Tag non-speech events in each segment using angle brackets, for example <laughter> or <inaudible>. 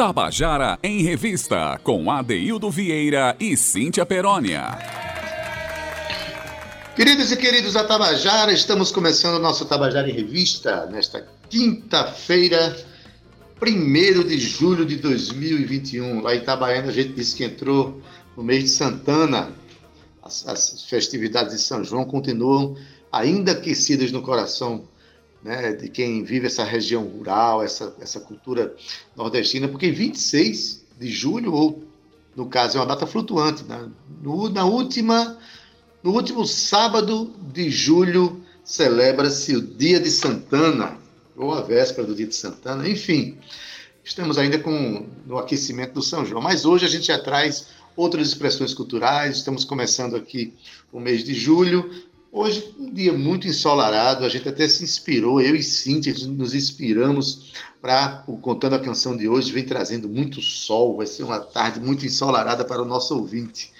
Tabajara em Revista, com Adeildo Vieira e Cíntia Perónia. Queridos e queridos da Tabajara, estamos começando o nosso Tabajara em Revista nesta quinta-feira, 1 de julho de 2021. Lá em Itabaiana a gente disse que entrou no mês de Santana. As, as festividades de São João continuam ainda aquecidas no coração né, de quem vive essa região rural, essa, essa cultura nordestina, porque 26 de julho, ou no caso é uma data flutuante, né, no, na última, no último sábado de julho celebra-se o Dia de Santana, ou a véspera do Dia de Santana, enfim, estamos ainda com no aquecimento do São João, mas hoje a gente já traz outras expressões culturais, estamos começando aqui o mês de julho, Hoje, um dia muito ensolarado, a gente até se inspirou, eu e Cíntia nos inspiramos para Contando a Canção de hoje, vem trazendo muito sol, vai ser uma tarde muito ensolarada para o nosso ouvinte.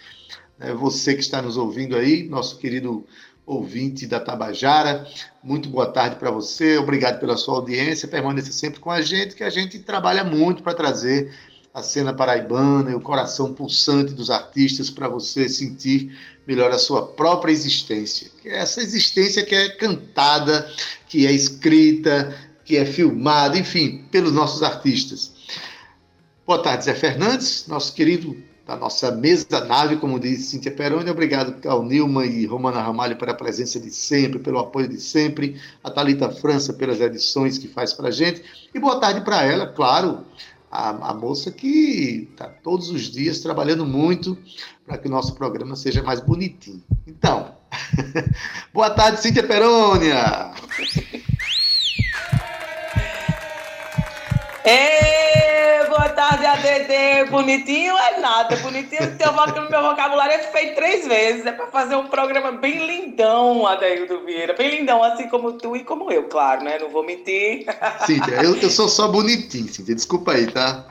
É você que está nos ouvindo aí, nosso querido ouvinte da Tabajara, muito boa tarde para você, obrigado pela sua audiência, permaneça sempre com a gente, que a gente trabalha muito para trazer a cena paraibana e o coração pulsante dos artistas para você sentir melhor a sua própria existência. É essa existência que é cantada, que é escrita, que é filmada, enfim, pelos nossos artistas. Boa tarde, Zé Fernandes, nosso querido da nossa mesa nave, como diz Cíntia Peroni. Obrigado ao Nilma e Romana Ramalho pela presença de sempre, pelo apoio de sempre, a Talita França pelas edições que faz para gente. E boa tarde para ela, claro, a, a moça que está todos os dias trabalhando muito para que o nosso programa seja mais bonitinho. Então, <laughs> boa tarde, Cíntia Perônia! Ei, tarde, ADD. Bonitinho é nada. Bonitinho, teu, meu vocabulário é feito três vezes. É para fazer um programa bem lindão, Adeildo Vieira. Bem lindão, assim como tu e como eu, claro, né? Não vou mentir. Cíntia, eu, eu sou só bonitinho, Cíntia. Desculpa aí, tá?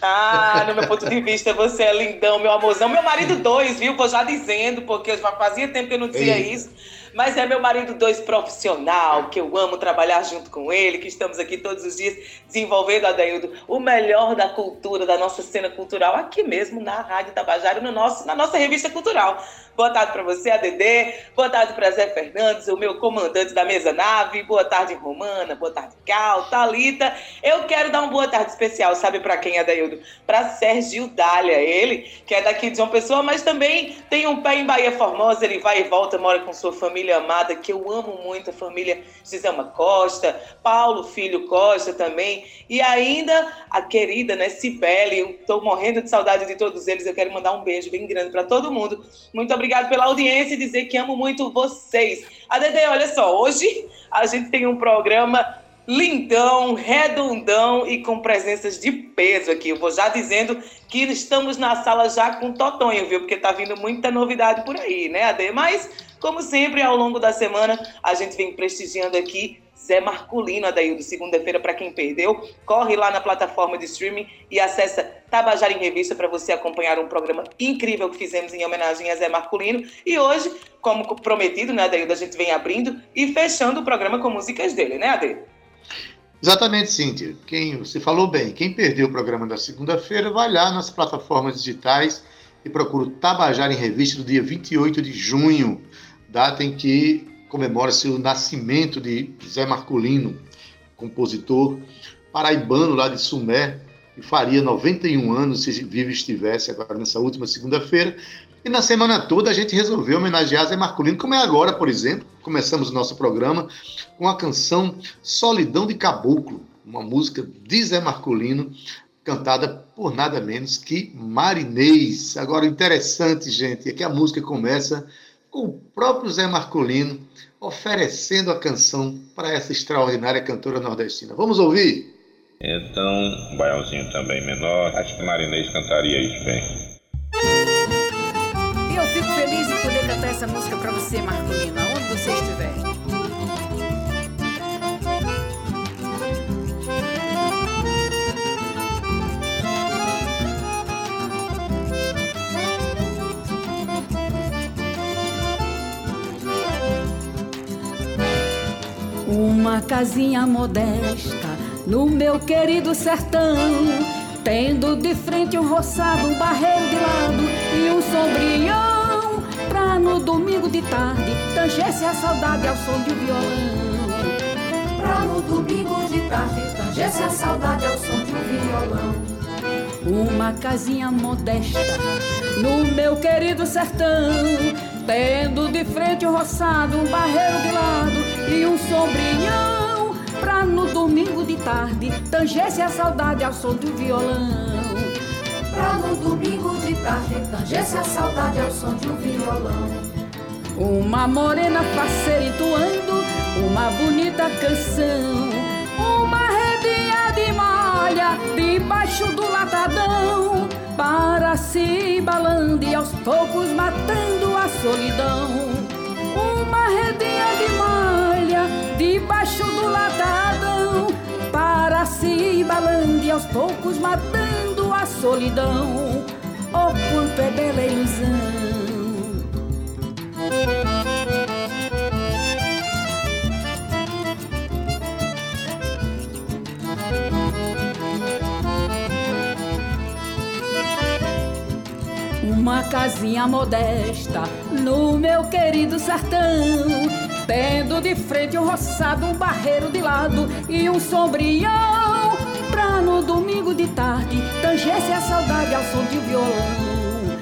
Ah, no meu ponto de vista, você é lindão, meu amorzão. Meu marido dois, viu? Vou já dizendo, porque já fazia tempo que eu não dizia Ei. isso. Mas é meu marido dois profissional, que eu amo trabalhar junto com ele, que estamos aqui todos os dias desenvolvendo, Adaildo, o melhor da cultura, da nossa cena cultural, aqui mesmo na Rádio Tabajara, no nosso, na nossa revista cultural. Boa tarde para você, ADD. Boa tarde para Zé Fernandes, o meu comandante da mesa nave. Boa tarde, Romana. Boa tarde, Cal, Talita. Eu quero dar uma boa tarde especial, sabe para quem, Adaildo? Para Sérgio Dália, ele que é daqui de João Pessoa, mas também tem um pé em Bahia Formosa. Ele vai e volta, mora com sua família amada, que eu amo muito, a família Gisela Costa, Paulo Filho Costa também, e ainda a querida, né, Cibele. Eu estou morrendo de saudade de todos eles. Eu quero mandar um beijo bem grande para todo mundo. Muito obrigado pela audiência e dizer que amo muito vocês. A Dede, olha só, hoje a gente tem um programa lindão, redondão e com presenças de peso aqui. Eu vou já dizendo que estamos na sala já com Totonho, viu? Porque tá vindo muita novidade por aí, né, Ade? Mas, como sempre, ao longo da semana, a gente vem prestigiando aqui Zé Marculino, Adaildo, segunda-feira, para quem perdeu, corre lá na plataforma de streaming e acessa Tabajara em Revista para você acompanhar um programa incrível que fizemos em homenagem a Zé Marculino. E hoje, como prometido, né, Adaildo, a gente vem abrindo e fechando o programa com músicas dele, né, Ade? Exatamente, Cíntia. Quem, você falou bem. Quem perdeu o programa da segunda-feira, vai lá nas plataformas digitais e procura Tabajara em Revista do dia 28 de junho, data em que comemora-se o nascimento de Zé Marculino, compositor paraibano lá de Sumé, que faria 91 anos se vivo estivesse agora nessa última segunda-feira. E na semana toda a gente resolveu homenagear Zé Marculino, como é agora, por exemplo. Começamos o nosso programa com a canção Solidão de Caboclo, uma música de Zé Marculino, cantada por nada menos que Marinês. Agora, interessante, gente, é que a música começa com o próprio Zé Marcolino oferecendo a canção para essa extraordinária cantora nordestina. Vamos ouvir? Então, um baiãozinho também menor, acho que Marinês cantaria isso bem. E eu fico feliz em poder cantar essa música para você, Marcolino, aonde você estiver. Uma casinha modesta no meu querido sertão. Tendo de frente um roçado, um barreiro de lado e um sombrião. Pra no domingo de tarde tangesse a saudade ao som de um violão. Pra no domingo de tarde tangesse a saudade ao som de um violão. Uma casinha modesta no meu querido sertão. Tendo de frente um roçado, um barreiro de lado e um sombrião pra no domingo de tarde tangesse a saudade ao som do violão. Pra no domingo de tarde tangesse a saudade ao som de um violão. Uma morena faceira entoando uma bonita canção. Uma redinha de malha debaixo do latadão. Para se balando e aos poucos matando a solidão. Uma redinha de malha debaixo do latadão, para se balando e aos poucos matando a solidão. Oh, quanto é bela ilusão! Uma casinha modesta no meu querido sertão Tendo de frente um roçado, um barreiro de lado e um sombrião. Pra no domingo de tarde tangesse a saudade ao som de violão.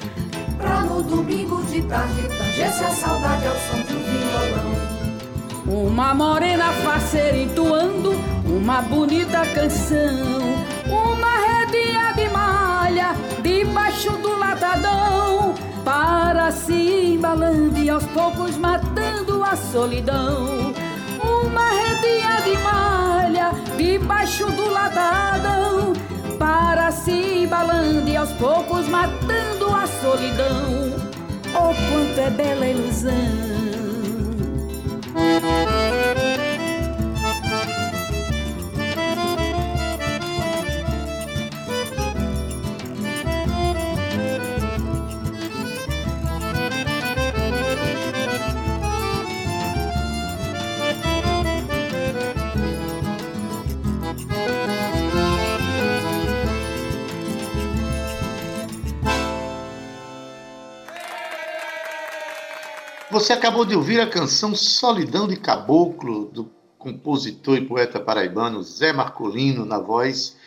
Pra no domingo de tarde tangesse a saudade ao som de violão. Uma morena faceira entoando uma bonita canção. Uma redinha de malha debaixo do latadão. Para se embalando e aos poucos matando a solidão. Uma redinha de malha debaixo do latadão, para se embalando e aos poucos matando a solidão. Oh, quanto é bela ilusão! Você acabou de ouvir a canção Solidão de Caboclo, do compositor e poeta paraibano Zé Marcolino, na voz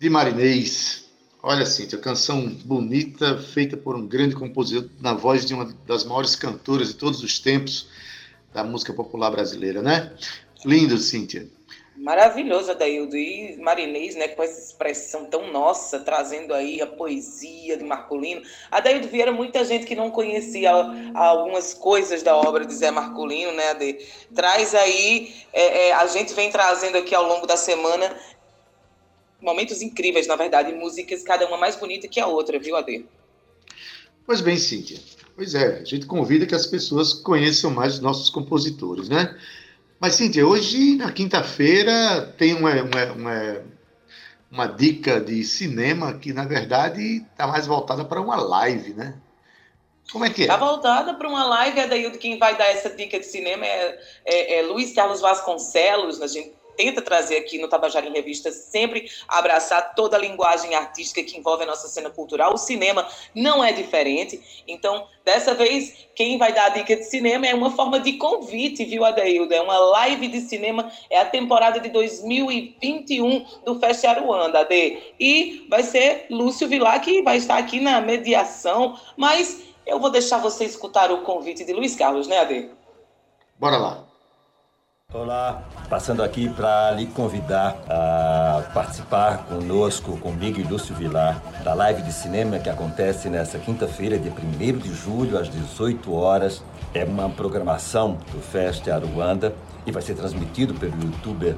de Marinês. Olha, Cíntia, canção bonita, feita por um grande compositor, na voz de uma das maiores cantoras de todos os tempos da música popular brasileira, né? Lindo, Cíntia. Maravilhoso, Adaildo. E Marinês, né, com essa expressão tão nossa, trazendo aí a poesia de Marcolino. Adaildo Vieira, muita gente que não conhecia algumas coisas da obra de Zé Marcolino, né, Ade? Traz aí, é, é, a gente vem trazendo aqui ao longo da semana momentos incríveis, na verdade, músicas, cada uma mais bonita que a outra, viu, Ade? Pois bem, Cíntia. Pois é, a gente convida que as pessoas conheçam mais os nossos compositores, né? Mas, Cíntia, hoje, na quinta-feira, tem uma, uma, uma, uma, dica de cinema que, na verdade, está mais voltada para uma live, né? Como é que é? Está voltada para uma live, daí quem vai dar essa dica de cinema é, é, é Luiz Carlos Vasconcelos, a gente tenta trazer aqui no Tabajara em Revista, sempre abraçar toda a linguagem artística que envolve a nossa cena cultural. O cinema não é diferente. Então, dessa vez, quem vai dar a dica de cinema é uma forma de convite, viu, Adeildo? É uma live de cinema, é a temporada de 2021 do Festa Aruanda, Ade. E vai ser Lúcio Vilar que vai estar aqui na mediação, mas eu vou deixar você escutar o convite de Luiz Carlos, né, Ade? Bora lá. Olá, passando aqui para lhe convidar a participar conosco, comigo e Lúcio Vilar, da live de cinema que acontece nessa quinta-feira, dia 1 de julho, às 18 horas. É uma programação do Festa Aruanda e vai ser transmitido pelo youtuber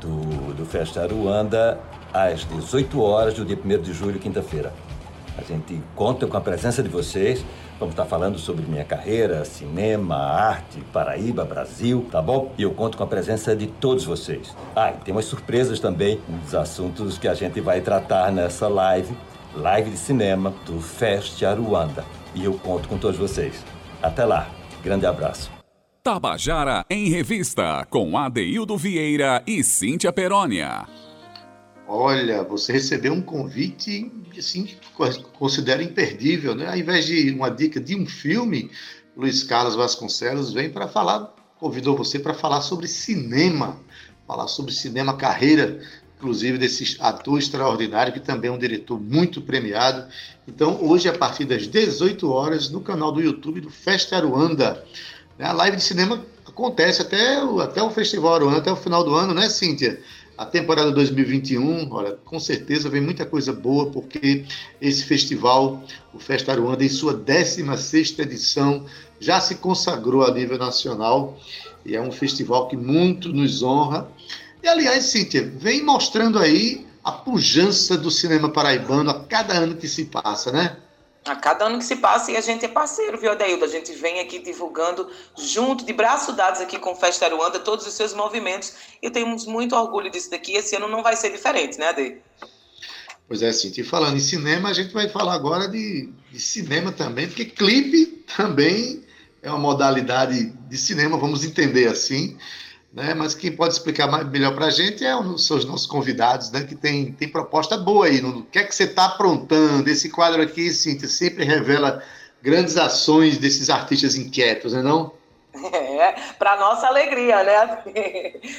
do, do Festa Aruanda às 18 horas do dia 1 de julho, quinta-feira. A gente conta com a presença de vocês Vamos estar falando sobre minha carreira, cinema, arte, Paraíba, Brasil, tá bom? E eu conto com a presença de todos vocês. Ah, e tem umas surpresas também, uns assuntos que a gente vai tratar nessa live, live de cinema do Fest Aruanda. E eu conto com todos vocês. Até lá. Grande abraço. Tabajara em Revista, com Adeildo Vieira e Cíntia Perónia. Olha, você recebeu um convite, assim, que considero imperdível, né? Ao invés de uma dica de um filme, Luiz Carlos Vasconcelos vem para falar, convidou você para falar sobre cinema, falar sobre cinema carreira, inclusive desse ator extraordinário que também é um diretor muito premiado. Então, hoje a partir das 18 horas no canal do YouTube do Festa Aruanda, a live de cinema acontece até o, até o Festival Aruanda, até o final do ano, né, Cíntia? A temporada 2021, olha, com certeza vem muita coisa boa, porque esse festival, o Festa Aruanda, em sua 16ª edição, já se consagrou a nível nacional e é um festival que muito nos honra. E, aliás, Cíntia, vem mostrando aí a pujança do cinema paraibano a cada ano que se passa, né? A cada ano que se passa e a gente é parceiro, viu, Adaildo? A gente vem aqui divulgando junto, de braços dados aqui com Festa Aruanda, todos os seus movimentos. E temos muito orgulho disso daqui. Esse ano não vai ser diferente, né, Ade? Pois é, sim. E falando em cinema, a gente vai falar agora de, de cinema também, porque clipe também é uma modalidade de cinema, vamos entender assim né? Mas quem pode explicar mais, melhor para a gente é os, são os nossos convidados, né? Que tem, tem proposta boa aí. O que é que você está aprontando? Esse quadro aqui, Cíntia, sempre revela grandes ações desses artistas inquietos, né, não <laughs> É, para nossa alegria, né?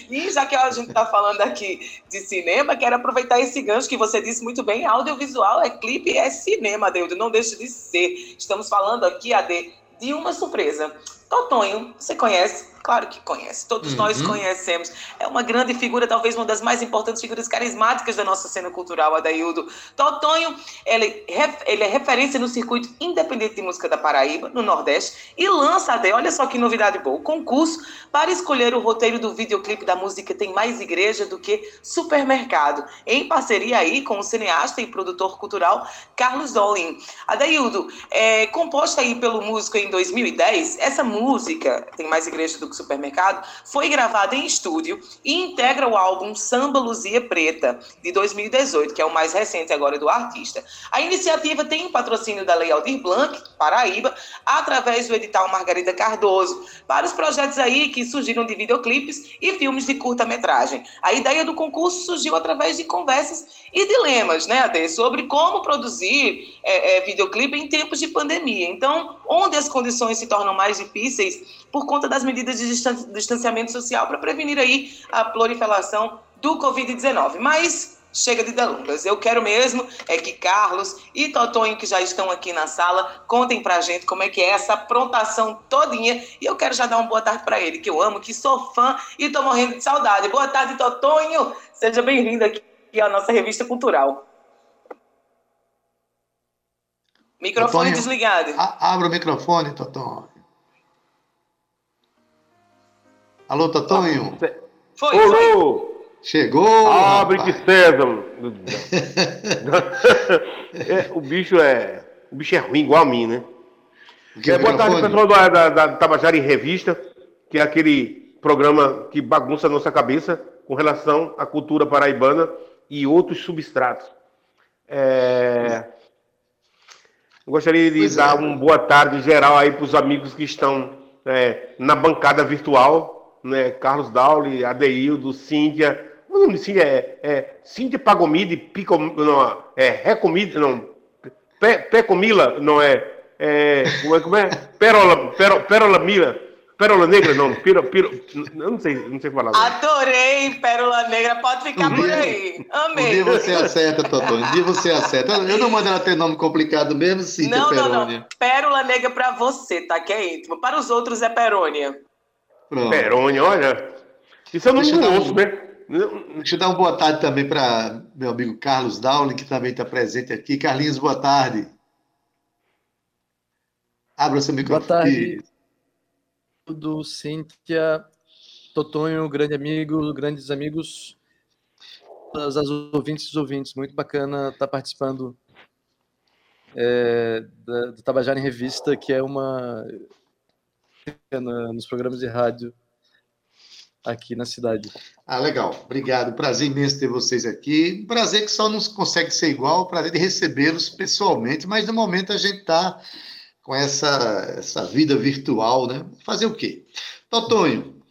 E já que a gente está falando aqui de cinema, quero aproveitar esse gancho que você disse muito bem: audiovisual é clipe, é cinema, Deus, não deixa de ser. Estamos falando aqui, Ade, de uma surpresa. Totonho, você conhece? Claro que conhece, todos uhum. nós conhecemos. É uma grande figura, talvez uma das mais importantes figuras carismáticas da nossa cena cultural, Adaildo. Totonho, ele, ele é referência no circuito independente de música da Paraíba, no Nordeste, e lança até, olha só que novidade boa, o concurso para escolher o roteiro do videoclipe da música Tem Mais Igreja do que Supermercado, em parceria aí com o cineasta e produtor cultural Carlos Dolin. Adaildo, é, composta aí pelo músico em 2010, essa música, Tem Mais Igreja do que Supermercado, foi gravada em estúdio e integra o álbum Samba Luzia Preta, de 2018, que é o mais recente agora do artista. A iniciativa tem o patrocínio da Lei Aldir Blanc, Paraíba, através do edital Margarida Cardoso, para os projetos aí que surgiram de videoclipes e filmes de curta-metragem. A ideia do concurso surgiu através de conversas e dilemas, né, Ade, sobre como produzir é, é, videoclipe em tempos de pandemia. Então, onde as condições se tornam mais difíceis por conta das medidas de distanciamento social para prevenir aí a proliferação do Covid-19. Mas chega de delongas. Eu quero mesmo é que Carlos e Totonho, que já estão aqui na sala, contem pra gente como é que é essa aprontação todinha. E eu quero já dar uma boa tarde para ele, que eu amo, que sou fã e tô morrendo de saudade. Boa tarde, Totonho! Seja bem-vindo aqui à nossa revista cultural. Microfone Totonho, desligado. abra o microfone, Totonho. Alô, Totonho? Foi, Olô! Foi. Chegou! Abre que César! <laughs> é, o bicho é. O bicho é ruim, igual a mim, né? É, boa tarde, pessoal da, da, da Tabajara em Revista, que é aquele programa que bagunça a nossa cabeça com relação à cultura paraibana e outros substratos. É... Gostaria de pois dar é. uma boa tarde geral aí para os amigos que estão é, na bancada virtual, né, Carlos Dauli, Adeildo, Cíntia. O nome de Cíntia é, é Cíntia Pagomide, Pico, não, é Recomide, não, Pé, Pé Comila, não é, é, como é, como é? Pérola, pérola, pérola Mila, Pérola Negra, não, piro, piro, eu não sei, não sei falar. Adorei Pérola Negra, pode ficar um por dia, aí. Amei. Um dia você acerta, Totô, um dia você acerta. Eu não mando ela ter nome complicado mesmo, Cíntia Não, Perônia. não, não. Pérola Negra para você, tá? Que é íntimo. Para os outros é Perônia. Pronto. Perônia, olha. Isso eu não Deixa ouço, um, né? Deixa eu dar uma boa tarde também para meu amigo Carlos Dowling, que também está presente aqui. Carlinhos, boa tarde. Abra seu microfone. Boa tarde. Tudo, Cíntia, Totonho, grande amigo, grandes amigos, as, as ouvintes e ouvintes. Muito bacana estar tá participando é, da, do Tabajara em Revista, que é uma na, nos programas de rádio aqui na cidade. Ah, legal. Obrigado. Prazer imenso ter vocês aqui. Prazer que só não consegue ser igual, prazer de recebê-los pessoalmente, mas no momento a gente está com essa, essa vida virtual, né? Fazer o quê? Totonho,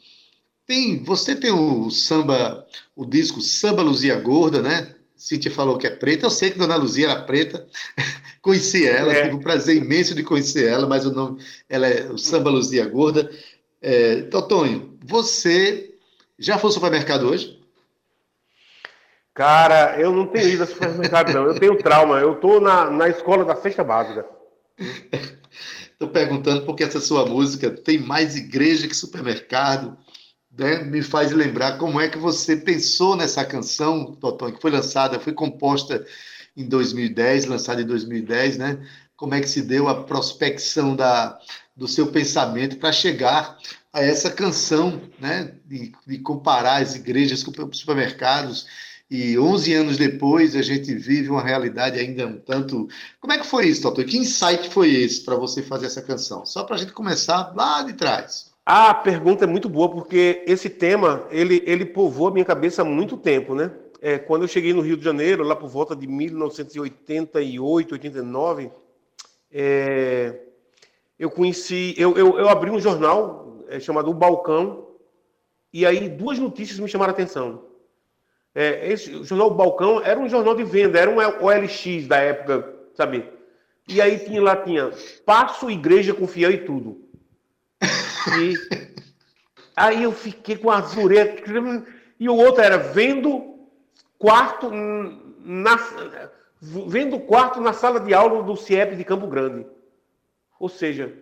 tem, você tem o samba, o disco Samba Luzia Gorda, né? Cíntia falou que é preta. Eu sei que Dona Luzia era preta. <laughs> Conheci ela, é. tive um prazer imenso de conhecer ela, mas o nome, ela é o Samba Luzia Gorda. É, Totonho, você já foi ao supermercado hoje? Cara, eu não tenho ido ao supermercado, não. Eu tenho trauma. Eu estou na, na escola da sexta básica. <laughs> Estou perguntando porque essa sua música tem mais igreja que supermercado. Né? Me faz lembrar como é que você pensou nessa canção, Totão, que foi lançada, foi composta em 2010, lançada em 2010, né? Como é que se deu a prospecção da, do seu pensamento para chegar a essa canção, né? De, de comparar as igrejas com os supermercados e 11 anos depois a gente vive uma realidade ainda um tanto. Como é que foi isso, doutor? Que insight foi esse para você fazer essa canção? Só para a gente começar lá de trás. A pergunta é muito boa porque esse tema ele ele a minha cabeça há muito tempo, né? É, quando eu cheguei no Rio de Janeiro, lá por volta de 1988, 89, é, eu conheci, eu, eu, eu, abri um jornal é, chamado O Balcão, e aí duas notícias me chamaram a atenção. É, esse, o jornal Balcão era um jornal de venda, era um OLX da época, sabe? E aí tinha lá, tinha Passo, Igreja com Fiel e tudo. E aí eu fiquei com azureta. E o outro era vendo quarto na, vendo quarto na sala de aula do CIEP de Campo Grande. Ou seja,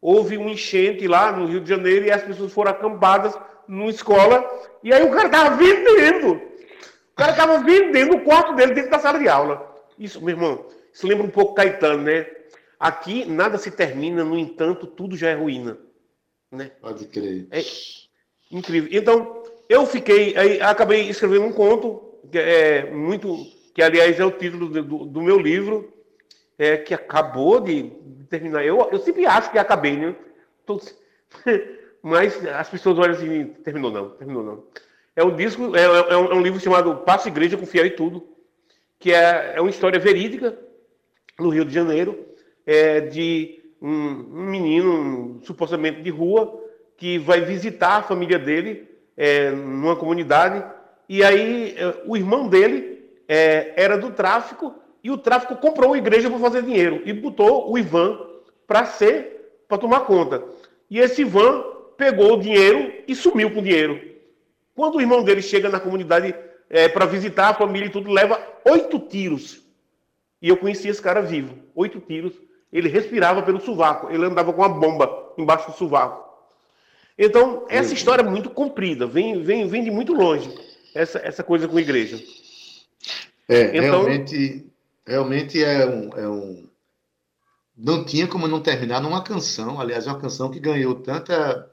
houve um enchente lá no Rio de Janeiro e as pessoas foram acampadas numa escola e aí o cara estava vendendo. O cara estava vendendo o quarto dele dentro da sala de aula. Isso, meu irmão, isso lembra um pouco Caetano, né? Aqui nada se termina, no entanto, tudo já é ruína. Né? Pode crer. É incrível. Então, eu fiquei, aí acabei escrevendo um conto, que é muito, que aliás é o título do, do meu livro, é, que acabou de terminar. Eu, eu sempre acho que acabei, né? <laughs> Mas as pessoas olham assim, terminou não, terminou não. É um disco, é, é, um, é um, livro chamado Passo Igreja com Fiel e Tudo, que é, é uma história verídica no Rio de Janeiro, é, de um, um, menino supostamente de rua que vai visitar a família dele é, numa comunidade e aí é, o irmão dele é, era do tráfico e o tráfico comprou uma igreja para fazer dinheiro e botou o Ivan para ser para tomar conta. E esse Ivan pegou o dinheiro e sumiu com o dinheiro. Quando o irmão dele chega na comunidade é, para visitar a família e tudo, leva oito tiros. E eu conheci esse cara vivo. Oito tiros. Ele respirava pelo sovaco. Ele andava com uma bomba embaixo do sovaco. Então, essa história é muito comprida. Vem, vem, vem de muito longe. Essa, essa coisa com a igreja. É, então, realmente, realmente é um, é um. Não tinha como não terminar numa canção. Aliás, é uma canção que ganhou tanta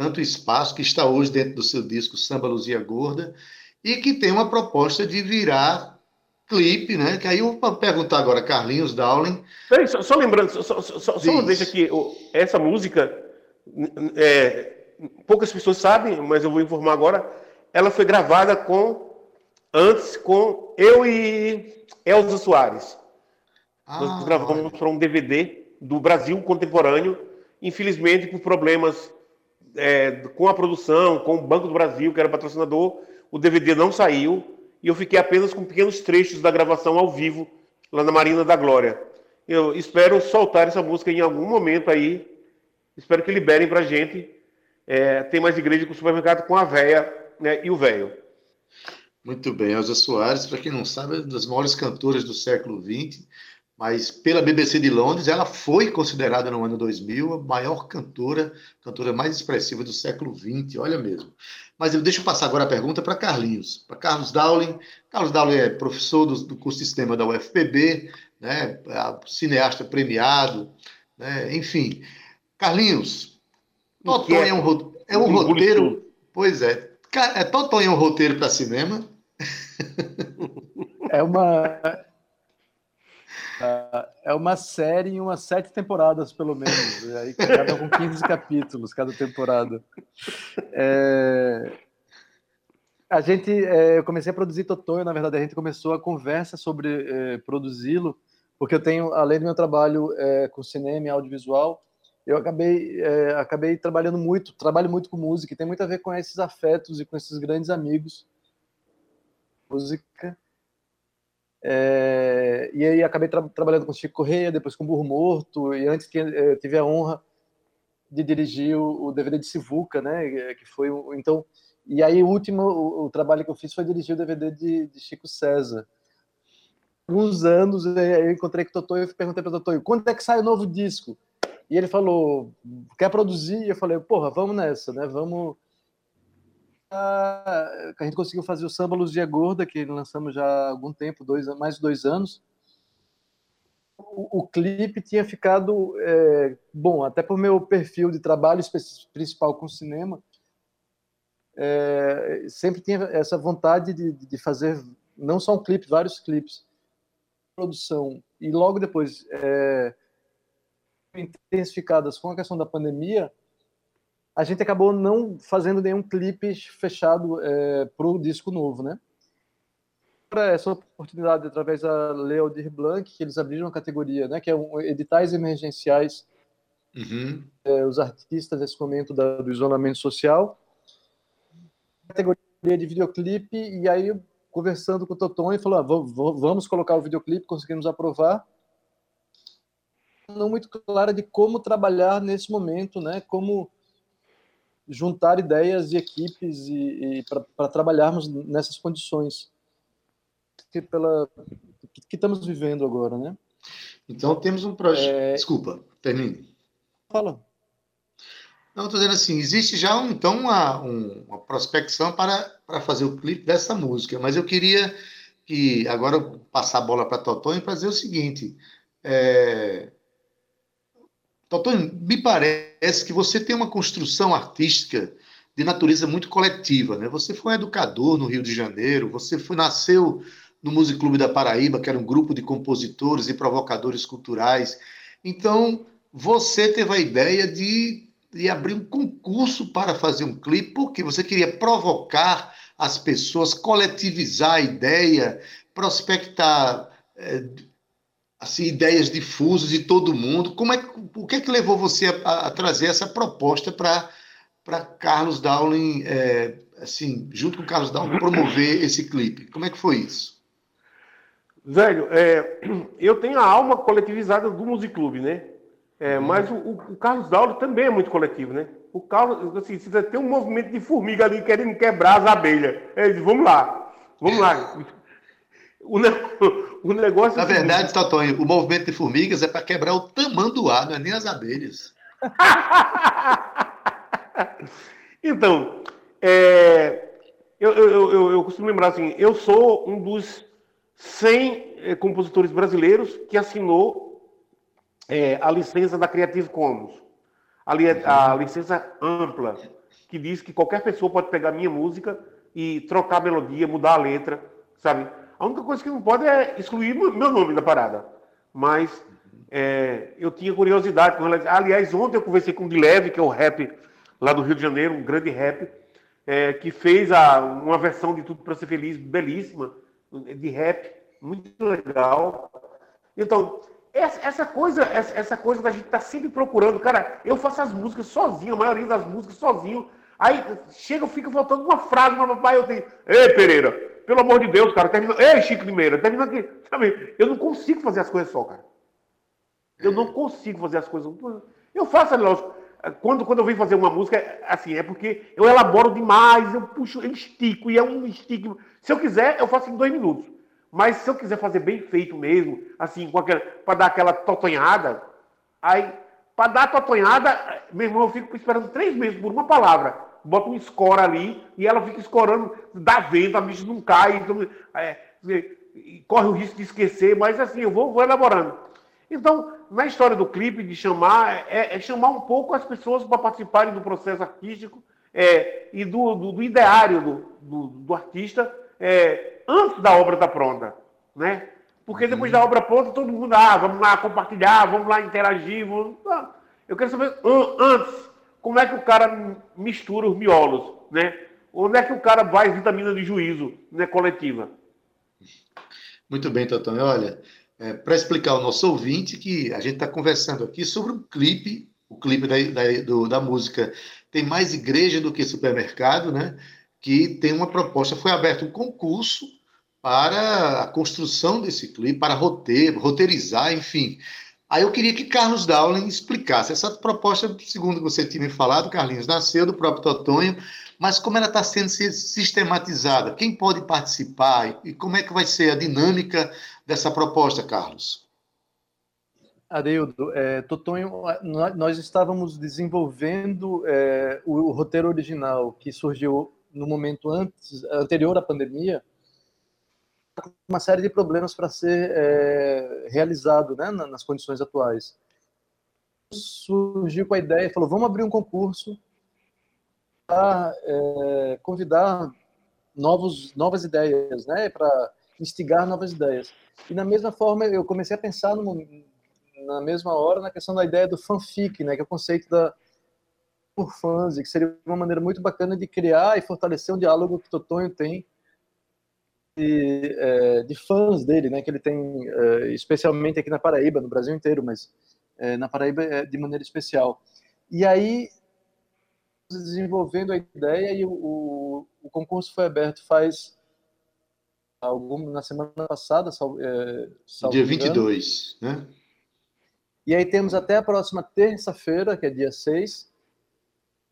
tanto espaço que está hoje dentro do seu disco Samba Luzia Gorda, e que tem uma proposta de virar clipe, né? Que aí eu vou perguntar agora, Carlinhos Dowling. Peraí, só, só lembrando, só, só, só, só deixa aqui, essa música, é, poucas pessoas sabem, mas eu vou informar agora, ela foi gravada com, antes, com eu e Elza Soares. Ah, Nós gravamos para um DVD do Brasil contemporâneo, infelizmente por problemas é, com a produção, com o Banco do Brasil, que era patrocinador, o DVD não saiu e eu fiquei apenas com pequenos trechos da gravação ao vivo lá na Marina da Glória. Eu espero soltar essa música em algum momento aí. Espero que liberem pra gente. É, tem mais igreja com o supermercado com a véia né, e o velho. Muito bem, Elza Soares, para quem não sabe, é uma das maiores cantoras do século XX mas pela BBC de Londres, ela foi considerada no ano 2000 a maior cantora, cantora mais expressiva do século XX, olha mesmo. Mas eu deixo passar agora a pergunta para Carlinhos, para Carlos Dowling. Carlos Dowling é professor do, do curso de sistema da UFPB, né, é cineasta premiado, né, enfim. Carlinhos, Totonho é um, é um roteiro. Pois é. É Totonho é um roteiro para cinema? É uma é uma série em umas sete temporadas, pelo menos. Aí, cada com 15 capítulos, cada temporada. É... A gente, é, eu comecei a produzir Totonho, na verdade, a gente começou a conversa sobre é, produzi-lo, porque eu tenho, além do meu trabalho é, com cinema e audiovisual, eu acabei, é, acabei trabalhando muito, trabalho muito com música, e tem muito a ver com esses afetos e com esses grandes amigos. Música É, e aí acabei tra trabalhando com Chico Correia, depois com Burro Morto, e antes é, tive a honra de dirigir o, o, DVD de Sivuca, né? Que foi então. E aí o último o, o, trabalho que eu fiz foi dirigir o DVD de, de Chico César. Alguns anos eu encontrei com o Totonho e perguntei para o Totonho quando é que sai o novo disco. E ele falou quer produzir? E eu falei porra vamos nessa, né? Vamos a gente conseguiu fazer o Samba Luzia Gorda, que lançamos já há algum tempo, dois, mais de dois anos. O, o clipe tinha ficado é, bom, até por meu perfil de trabalho principal com cinema, é, sempre tinha essa vontade de, de fazer não só um clipe, vários clipes, produção. E logo depois, é, intensificadas com a questão da pandemia, a gente acabou não fazendo nenhum clipe fechado é, para o disco novo, né? Para essa oportunidade, através da Leo de Blanc, que eles abriram uma categoria, né, que é um, editais emergenciais, uhum. é, os artistas nesse momento da, do isolamento social, categoria de videoclipe, e aí conversando com o Toton, e falou, ah, vamos colocar o videoclipe, conseguimos aprovar, não muito clara de como trabalhar nesse momento, né, como juntar ideias e equipes e, e para trabalharmos nessas condições que, pela, que, que, estamos vivendo agora, né? Então temos um projeto. É... Desculpa, termine. Fala. Não, estou dizendo assim, existe já então uma, um, uma prospecção para, para fazer o clipe dessa música, mas eu queria que agora passar a bola para Totó e fazer o seguinte. É, Doutor, me parece que você tem uma construção artística de natureza muito coletiva, né? Você foi um educador no Rio de Janeiro, você foi, nasceu no Music Clube da Paraíba, que era um grupo de compositores e provocadores culturais. Então, você teve a ideia de, de abrir um concurso para fazer um clipe, porque você queria provocar as pessoas, coletivizar a ideia, prospectar é, assim, ideias difusas de todo mundo. Como é, o que é que levou você a, a trazer essa proposta para Carlos Dowling, é, assim, junto com Carlos Dowling, promover esse clipe? Como é que foi isso? Velho, é, eu tenho a alma coletivizada do Music Club, né? É, uhum. Mas o, o, Carlos Dowling também é muito coletivo, né? O Carlos, assim, tem um movimento de formiga ali querendo quebrar as abelhas. Ele diz, vamos lá, vamos lá. O, <laughs> o negócio. Na é verdade, Totonho, o movimento de formigas é para quebrar o tamanduá, não é nem as abelhas. <laughs> então, é, eu, eu, eu, eu, costumo lembrar assim: eu sou um dos 100 eh, compositores brasileiros que assinou é, a licença da Creative Commons, a, a licença ampla, que diz que qualquer pessoa pode pegar minha música e trocar a melodia, mudar a letra, sabe? A única coisa que não pode é excluir meu nome da parada. Mas é, eu tinha curiosidade com. Aliás, ontem eu conversei com o Guilherme, que é o rap lá do Rio de Janeiro, um grande rap, é, que fez a, uma versão de Tudo para Ser Feliz, belíssima, de rap, muito legal. Então, essa, essa coisa, essa, essa, coisa da gente estar tá sempre procurando, cara, eu faço as músicas sozinho, a maioria das músicas sozinho. Aí chega, fica faltando uma frase, mas papai, eu tenho. Ei, Pereira, pelo amor de Deus, cara, termina. Ei, Chico Limeira, termina aqui. Sabe? Eu não consigo fazer as coisas só, cara. Eu não consigo fazer as coisas. Eu faço, lógico. Quando, quando eu venho fazer uma música, assim, é porque eu elaboro demais, eu puxo, eu estico, e é um estigma. Se eu quiser, eu faço em dois minutos. Mas se eu quiser fazer bem feito mesmo, assim, para dar aquela totonhada, aí, para dar a totonhada, meu irmão, eu fico esperando três meses por uma palavra bota um score ali e ela fica escorando, dá vento, a bicha não cai, então, é, corre o risco de esquecer, mas assim, eu vou, vou elaborando. Então, na história do clipe, de chamar, é, é chamar um pouco as pessoas para participarem do processo artístico é, e do, do, do ideário do, do, do artista é, antes da obra estar tá pronta, né? Porque depois uhum. da obra pronta, todo mundo, ah, vamos lá compartilhar, vamos lá interagir, vamos... Eu quero saber antes, como é que o cara mistura os miolos, né? Onde é que o cara vai vitamina de juízo, né, coletiva? Muito bem, Totão. Olha, é, para explicar ao nosso ouvinte que a gente está conversando aqui sobre um clipe, o clipe da, da, do, da música Tem Mais Igreja do que Supermercado, né? Que tem uma proposta, foi aberto um concurso para a construção desse clipe, para roteiro, roteirizar, enfim. Aí eu queria que Carlos Dowling explicasse. Essa proposta, segundo você tinha me falado, Carlinhos, nasceu do próprio Totonho, mas como ela está sendo sistematizada? Quem pode participar? E como é que vai ser a dinâmica dessa proposta, Carlos? Adeildo, é, Totonho, nós estávamos desenvolvendo é, o, o, roteiro original que surgiu no momento antes, anterior à pandemia, uma série de problemas para ser é, realizado né, nas condições atuais. Surgiu com a ideia, falou, vamos abrir um concurso para é, convidar novos, novas ideias, né, para instigar novas ideias. E da mesma forma, eu comecei a pensar no, na mesma hora na questão da ideia do fanfic, né, que é o conceito da por fãs, e que seria uma maneira muito bacana de criar e fortalecer um diálogo que Totonho tem de, é, de, fãs dele, né, que ele tem é, especialmente aqui na Paraíba, no Brasil inteiro, mas é, na Paraíba é de maneira especial. E aí desenvolvendo a ideia e o, o, o concurso foi aberto faz algum na semana passada, sal, é, dia 22, né? E aí temos até a próxima terça-feira, que é dia 6,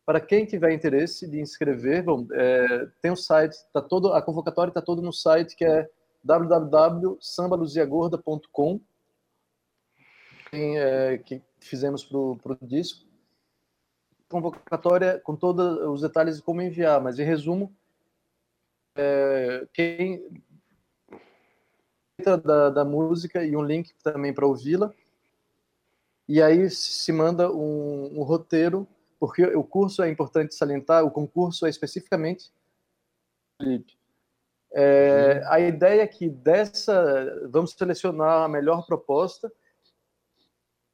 para quem tiver interesse de inscrever, bom, é, tem o um site, tá todo, a convocatória está toda no site que é www.sambaluziagorda.com é, que fizemos para o disco. Convocatória com todos os detalhes de como enviar, mas em resumo, é, quem da, da música e um link também para ouvi-la. E aí se manda um, um roteiro porque o curso é importante salientar, o concurso é especificamente. É, a ideia é que dessa vamos selecionar a melhor proposta,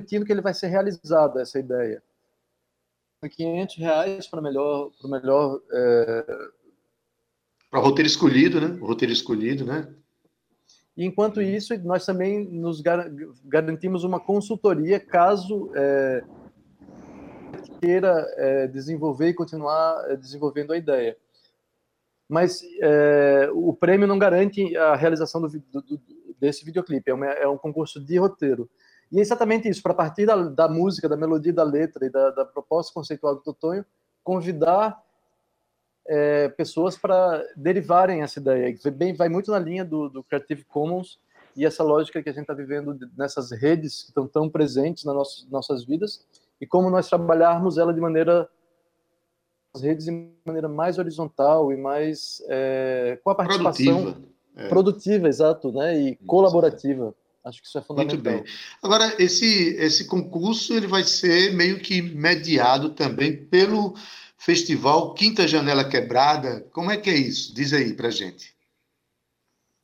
sentindo que ele vai ser realizado essa ideia. 500 reais para melhor, para melhor é... para o roteiro escolhido, né? O roteiro escolhido, né? E enquanto isso, nós também nos gar garantimos uma consultoria caso é, queira é, desenvolver e continuar é, desenvolvendo a ideia. Mas é, o prêmio não garante a realização do, do, desse videoclipe, é, uma, é, um concurso de roteiro. E é exatamente isso, para partir da, da, música, da melodia, da letra e da, da proposta conceitual do Totonho, convidar é, pessoas para derivarem essa ideia. Bem, vai muito na linha do, do Creative Commons e essa lógica que a gente está vivendo nessas redes que estão tão presentes nas nossas, nossas vidas e como nós trabalharmos ela de maneira as redes de maneira mais horizontal e mais é, com a participação produtiva, é. produtiva exato, né, e colaborativa. Acho que isso é fundamental. Muito bem. Agora esse esse concurso ele vai ser meio que mediado também pelo Festival Quinta Janela Quebrada. Como é que é isso? Diz aí para gente.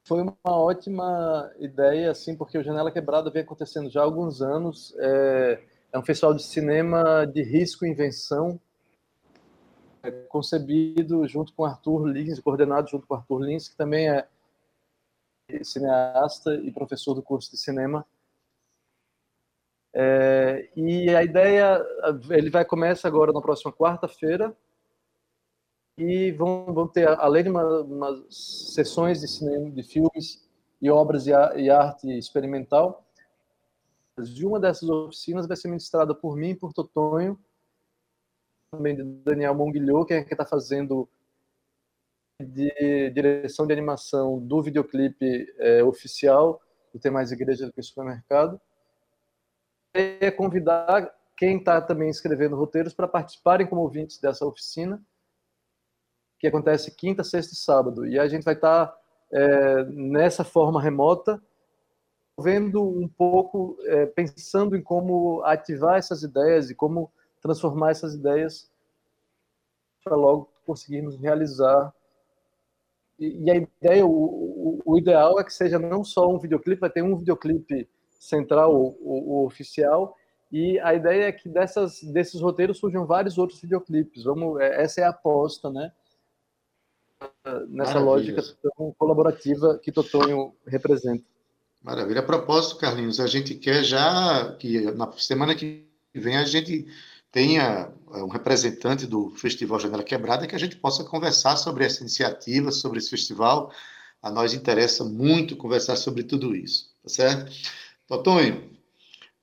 Foi uma ótima ideia, assim, porque o Janela Quebrada vem acontecendo já há alguns anos. É, é um festival de cinema de risco e invenção, é concebido junto com Arthur Lins, coordenado junto com Arthur Lins, que também é cineasta e professor do curso de cinema. É, e a ideia, ele vai começar agora na próxima quarta-feira e vão, vão ter, além de uma, sessões de cinema, de filmes e obras e arte experimental, de uma dessas oficinas vai ser ministrada por mim, por Totonho, também de Daniel Monguilhou, que é quem está fazendo de direção de animação do videoclipe é, oficial do Tem Mais Igreja do que Supermercado. É convidar quem está também escrevendo roteiros para participarem como ouvintes dessa oficina, que acontece quinta, sexta e sábado. E a gente vai estar tá, é, nessa forma remota vendo um pouco, é, pensando em como ativar essas ideias e como transformar essas ideias para logo conseguirmos realizar. E, e a ideia, o, o, o, ideal é que seja não só um videoclipe, vai ter um videoclipe central, o, o, oficial, e a ideia é que dessas, desses roteiros surjam vários outros videoclipes. Vamos, é, essa é a aposta, né? Nessa lógica tão colaborativa que Totonho representa. Maravilha. A propósito, Carlinhos, a gente quer já que na semana que vem a gente tenha é, um representante do Festival Janela Quebrada que a gente possa conversar sobre essa iniciativa, sobre esse festival. A nós interessa muito conversar sobre tudo isso, tá certo? Totonho,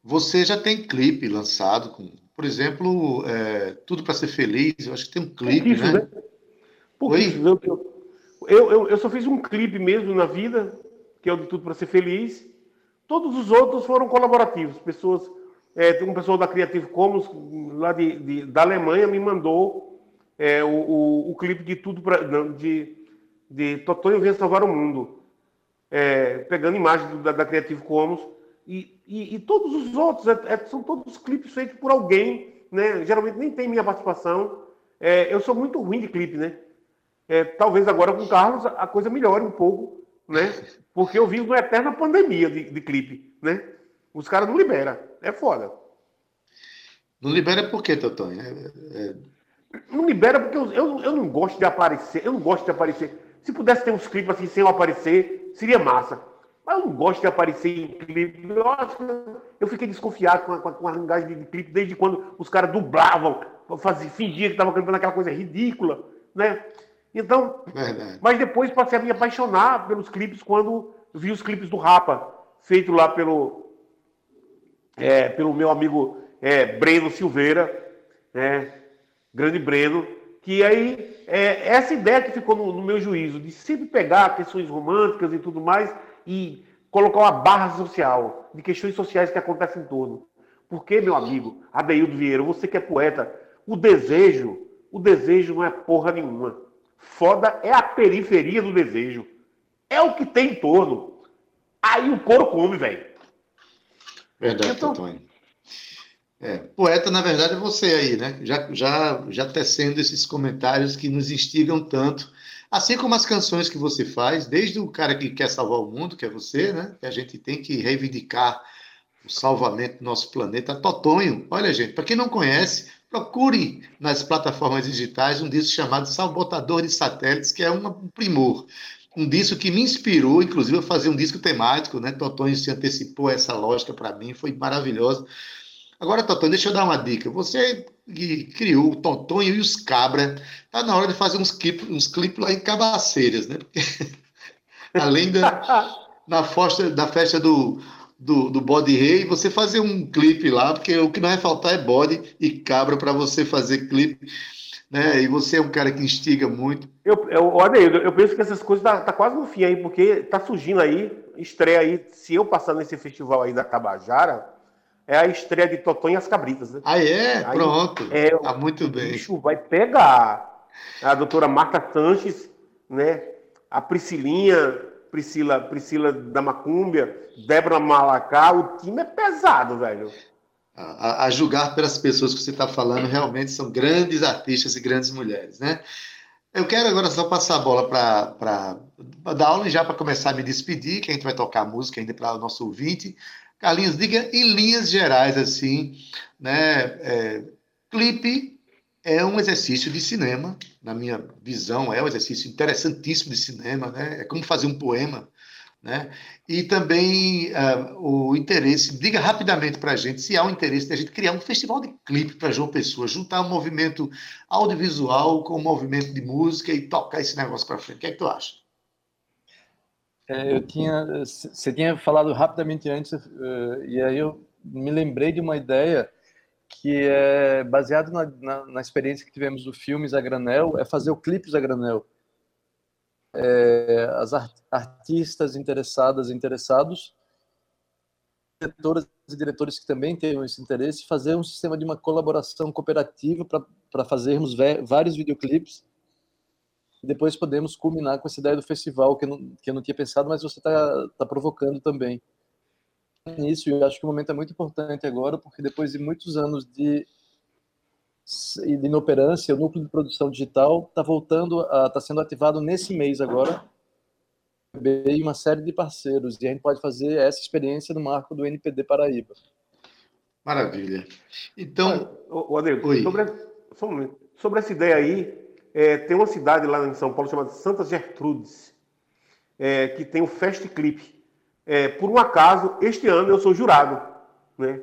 você já tem clipe lançado com, por exemplo, é, Tudo para Ser Feliz, eu acho que tem um clipe, né? né? Pouquíssimo. Eu, eu, eu só fiz um clipe mesmo na vida, que é o de Tudo para Ser Feliz. Todos os outros foram colaborativos. Pessoas, é, um pessoal da Creative Commons, lá de, de da Alemanha, me mandou é, o, o, o, clipe de Tudo para. De, de Totonho Venha Salvar o Mundo. É, pegando imagens da, da Creative Commons. E, e, e todos os outros, é, é, são todos clipes feitos por alguém, né? Geralmente nem tem minha participação. É, eu sou muito ruim de clipe, né? É, talvez agora com o Carlos a coisa melhore um pouco, né? <laughs> Porque eu vivo numa eterna pandemia de, de clipe, né? Os caras não liberam. É foda. Não libera por quê, Totonho? É, é... Não libera porque eu, eu, eu, não gosto de aparecer. Eu não gosto de aparecer. Se pudesse ter uns clipes assim sem eu aparecer, seria massa. Mas eu não gosto de aparecer em clipe. Eu, eu fiquei desconfiado com a, com a linguagem de clipe desde quando os caras dublavam, faziam, fingiam que estavam cantando aquela coisa ridícula, né? Então, Verdade. mas depois passei a me apaixonar pelos clipes quando vi os clipes do Rapa, feito lá pelo, é, pelo meu amigo é, Breno Silveira, né? grande Breno, que aí é, essa ideia que ficou no, no meu juízo, de sempre pegar questões românticas e tudo mais, e colocar uma barra social de questões sociais que acontecem em torno. Porque, meu amigo, Adeildo Vieira, você que é poeta, o desejo, o desejo não é porra nenhuma. Foda é a periferia do desejo. É o que tem em torno. Aí o couro come, velho. Verdade, então. É, poeta, na verdade, é você aí, né? Já, já, já tecendo esses comentários que nos instigam tanto Assim como as canções que você faz, desde o cara que quer salvar o mundo, que é você, né? Que a gente tem que reivindicar o salvamento do nosso planeta. Totonho, olha, gente, para quem não conhece, procure nas plataformas digitais um disco chamado Sabotador de Satélites, que é um primor. Um disco que me inspirou, inclusive, a fazer um disco temático, né? Totonho se antecipou essa lógica para mim, foi maravilhoso. Agora, Totonho, deixa eu dar uma dica. Você que criou o e os Cabra, tá na hora de fazer uns clipes uns clip lá em Cabaceiras, né? Porque, <laughs> além da na festa, da festa do, do, do bode rei, você fazer um clipe lá, porque o que não vai faltar é bode e cabra para você fazer clipe. Né? E você é um cara que instiga muito. Eu, eu, olha aí, eu penso que essas coisas tá, tá quase no fim aí, porque tá surgindo aí, estreia aí, se eu passar nesse festival aí da Tabajara, é a estreia de Totonho e as Cabritas, né? Ah, é? Aí, Pronto. É, tá muito bem. O bicho vai pegar. A doutora Marta Sanches, né? A Priscilinha, Priscila, Priscila da Macúmbia, Débora Malacá, o time é pesado, velho. A, a julgar pelas pessoas que você está falando, realmente são grandes artistas e grandes mulheres, né? Eu quero agora só passar a bola para dar aula e já para começar a me despedir, que a gente vai tocar música ainda para o nosso ouvinte. Carlinhos, diga em linhas gerais, assim, né? É, clipe é um exercício de cinema, na minha visão, é um exercício interessantíssimo de cinema, né? É como fazer um poema, né? E também uh, o interesse, diga rapidamente para a gente se há um interesse da gente criar um festival de clipe para João Pessoa, juntar um movimento audiovisual com o um movimento de música e tocar esse negócio para frente. O que é que tu acha? É, eu tinha, você tinha falado rapidamente antes, uh, e aí eu me lembrei de uma ideia que é baseado na, na, na, experiência que tivemos do filmes a granel, é fazer o clipes a granel. É, as art, artistas interessadas, interessados, diretoras e diretores que também tenham esse interesse, fazer um sistema de uma colaboração cooperativa para fazermos vários videoclipes depois podemos culminar com essa ideia do festival, que eu não, que eu não tinha pensado, mas você está tá provocando também. Nisso, eu acho que o momento é muito importante agora, porque depois de muitos anos de, de inoperância, o núcleo de produção digital está voltando, está sendo ativado nesse mês agora, e uma série de parceiros, e a gente pode fazer essa experiência no marco do NPD Paraíba. Maravilha. Então, o, o sobre, sobre essa ideia aí, é, tem uma cidade lá em São Paulo chamada Santa Gertrudes, é, que tem o Fest Clip. É, por um acaso, este ano eu sou jurado né,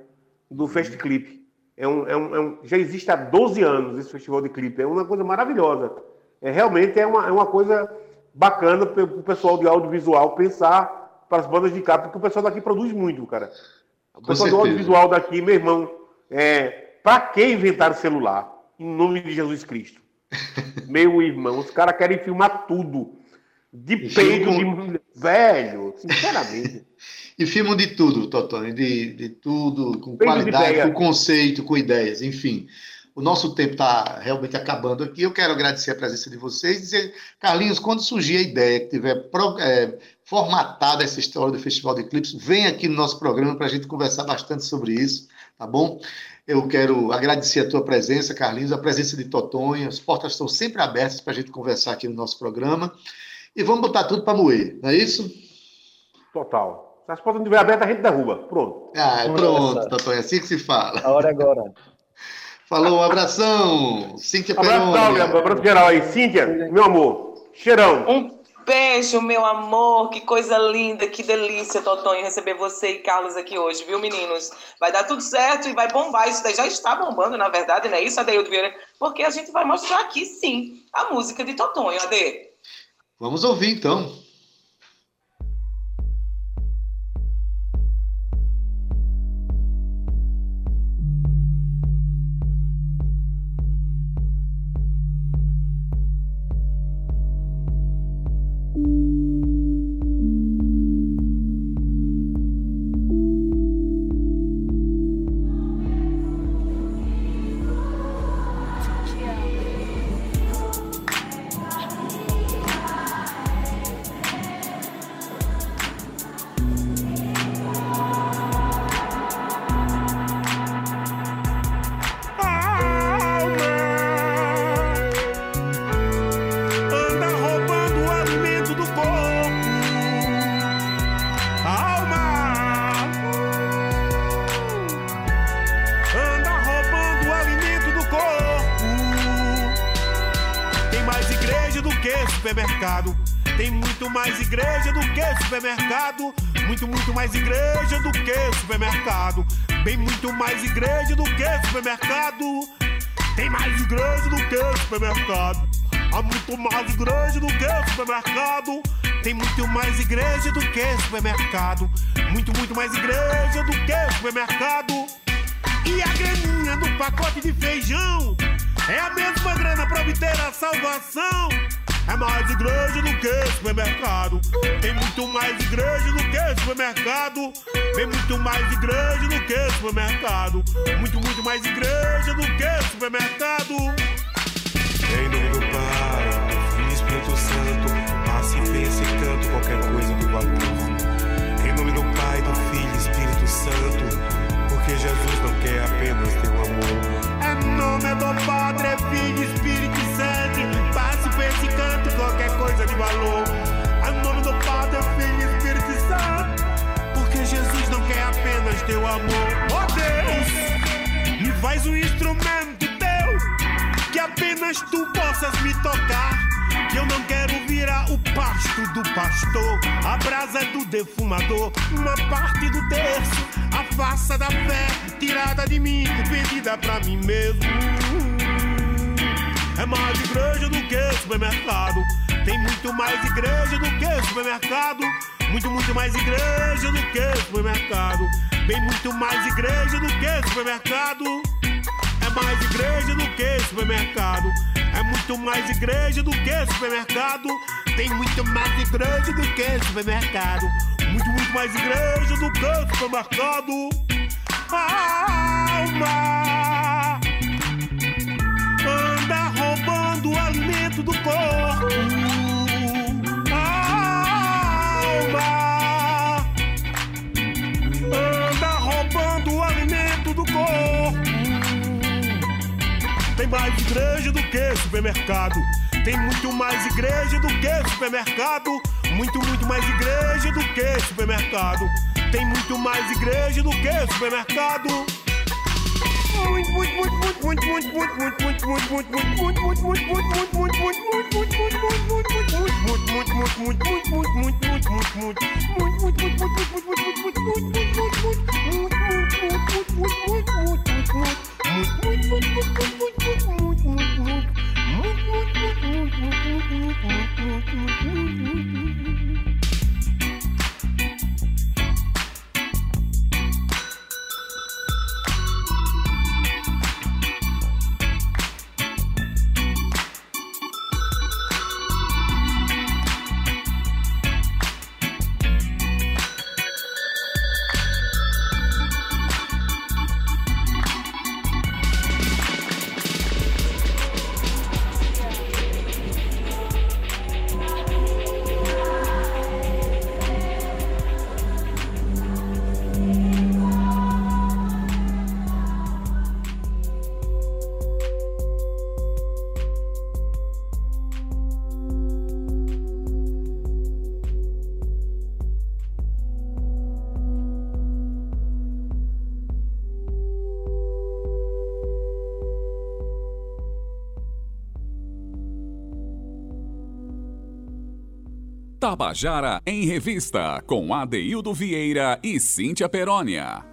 do Fest Clip. É um, é um, é um, já existe há 12 anos esse festival de clipe. É uma coisa maravilhosa. É, realmente é uma, é uma coisa bacana para o pessoal de audiovisual pensar para as bandas de cá, porque o pessoal daqui produz muito, cara. O pessoal do audiovisual daqui, meu irmão, é, para que inventar celular? Em nome de Jesus Cristo. <laughs> meu irmão, os caras querem filmar tudo. De E peito, filmam- de velho, sinceramente. <laughs> E filmam de tudo, Totônio, de, de tudo, com qualidade, com conceito, com ideias, enfim. O nosso tempo está realmente acabando aqui. Eu quero agradecer a presença de vocês dizer, Carlinhos, quando surgir a ideia que tiver pro- é, formatada essa história do Festival de Clipes, vem aqui no nosso programa para a gente conversar bastante sobre isso, tá bom? Eu quero agradecer a tua presença, Carlinhos, a presença de Totonho. As portas estão sempre abertas para a gente conversar aqui no nosso programa. E vamos botar tudo para moer, não é isso? Total. Se as portas não estiverem abertas, a gente derruba. Pronto. Ah, Vamos pronto. Totonho, é assim que se fala. A hora é agora. <laughs> Falou, um abração. Cíntia Abraço, Peroni. Cláudia. Abraço geral aí. Cíntia, meu amor. Cheirão. Um beijo, meu amor. Que coisa linda, que delícia, Totonho, receber você e Carlos aqui hoje, viu, meninos? Vai dar tudo certo e vai bombar. Isso daí já está bombando, na verdade, não é isso, Adeildo Vieira? Porque a gente vai mostrar aqui, sim, a música de Totonho, Ade. Vamos ouvir então. Muito mais igreja do que supermercado. Muito, muito mais igreja do que supermercado. Bem muito mais igreja do que supermercado. Tem mais igreja do que supermercado. Há muito mais igreja do que supermercado. Tem muito mais igreja do que supermercado. Muito, muito mais igreja do que supermercado. E a graninha do pacote de feijão é a mesma grana pra obter a salvação. É mais igreja do que supermercado. Tem muito mais igreja do que supermercado. Tem muito mais igreja do que supermercado. Muito, muito mais igreja do que supermercado. Em nome do Pai, do Filho e Espírito Santo, passe e pense e canto qualquer coisa do valor. Em nome do Pai, do Filho e Espírito Santo, porque Jesus não quer apenas teu amor. Em nome do Padre, Filho e Espírito Santo, passe e pense e canto qualquer coisa de valor. Em nome do Padre, Filho e Espírito Santo, porque Jesus não quer apenas teu amor. Oh Deus, me faz um instrumento teu que apenas tu possas me tocar. Que eu não quero virar o pasto do pastor, a brasa do defumador, uma parte do terço, a faça da fé tirada de mim, vendida pra mim mesmo. É mais igreja do que supermercado. Tem muito mais igreja do que supermercado. Muito, muito mais igreja do que supermercado. Bem muito mais igreja do que supermercado. É mais igreja do que supermercado. É muito mais igreja do que supermercado. Tem muito mais igreja do que supermercado. Muito, muito mais igreja do que supermercado. Alma o alimento do corpo. Alma anda roubando o alimento do corpo. Tem mais igreja do que supermercado. Tem muito mais igreja do que supermercado. Muito, muito mais igreja do que supermercado. Tem muito mais igreja do que supermercado. Muito, Tabajara em Revista, com Adeildo Vieira e Cíntia Perónia.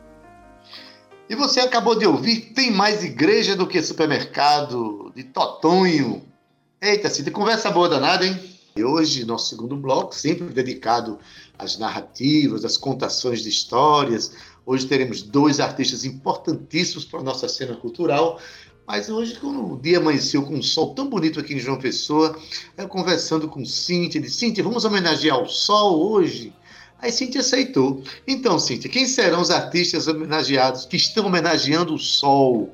E você acabou de ouvir Tem Mais Igreja do que Supermercado, de Totonho. Eita, Cíntia, conversa boa danada, hein? E hoje, nosso segundo bloco, sempre dedicado às narrativas, às contações de histórias. Hoje teremos dois artistas importantíssimos para a nossa cena cultural. Mas hoje, quando o dia amanheceu com um sol tão bonito aqui em João Pessoa, eu conversando com Cíntia, disse, Cíntia, vamos homenagear o sol hoje? Aí Cíntia aceitou. Então, Cíntia, quem serão os artistas homenageados que estão homenageando o sol?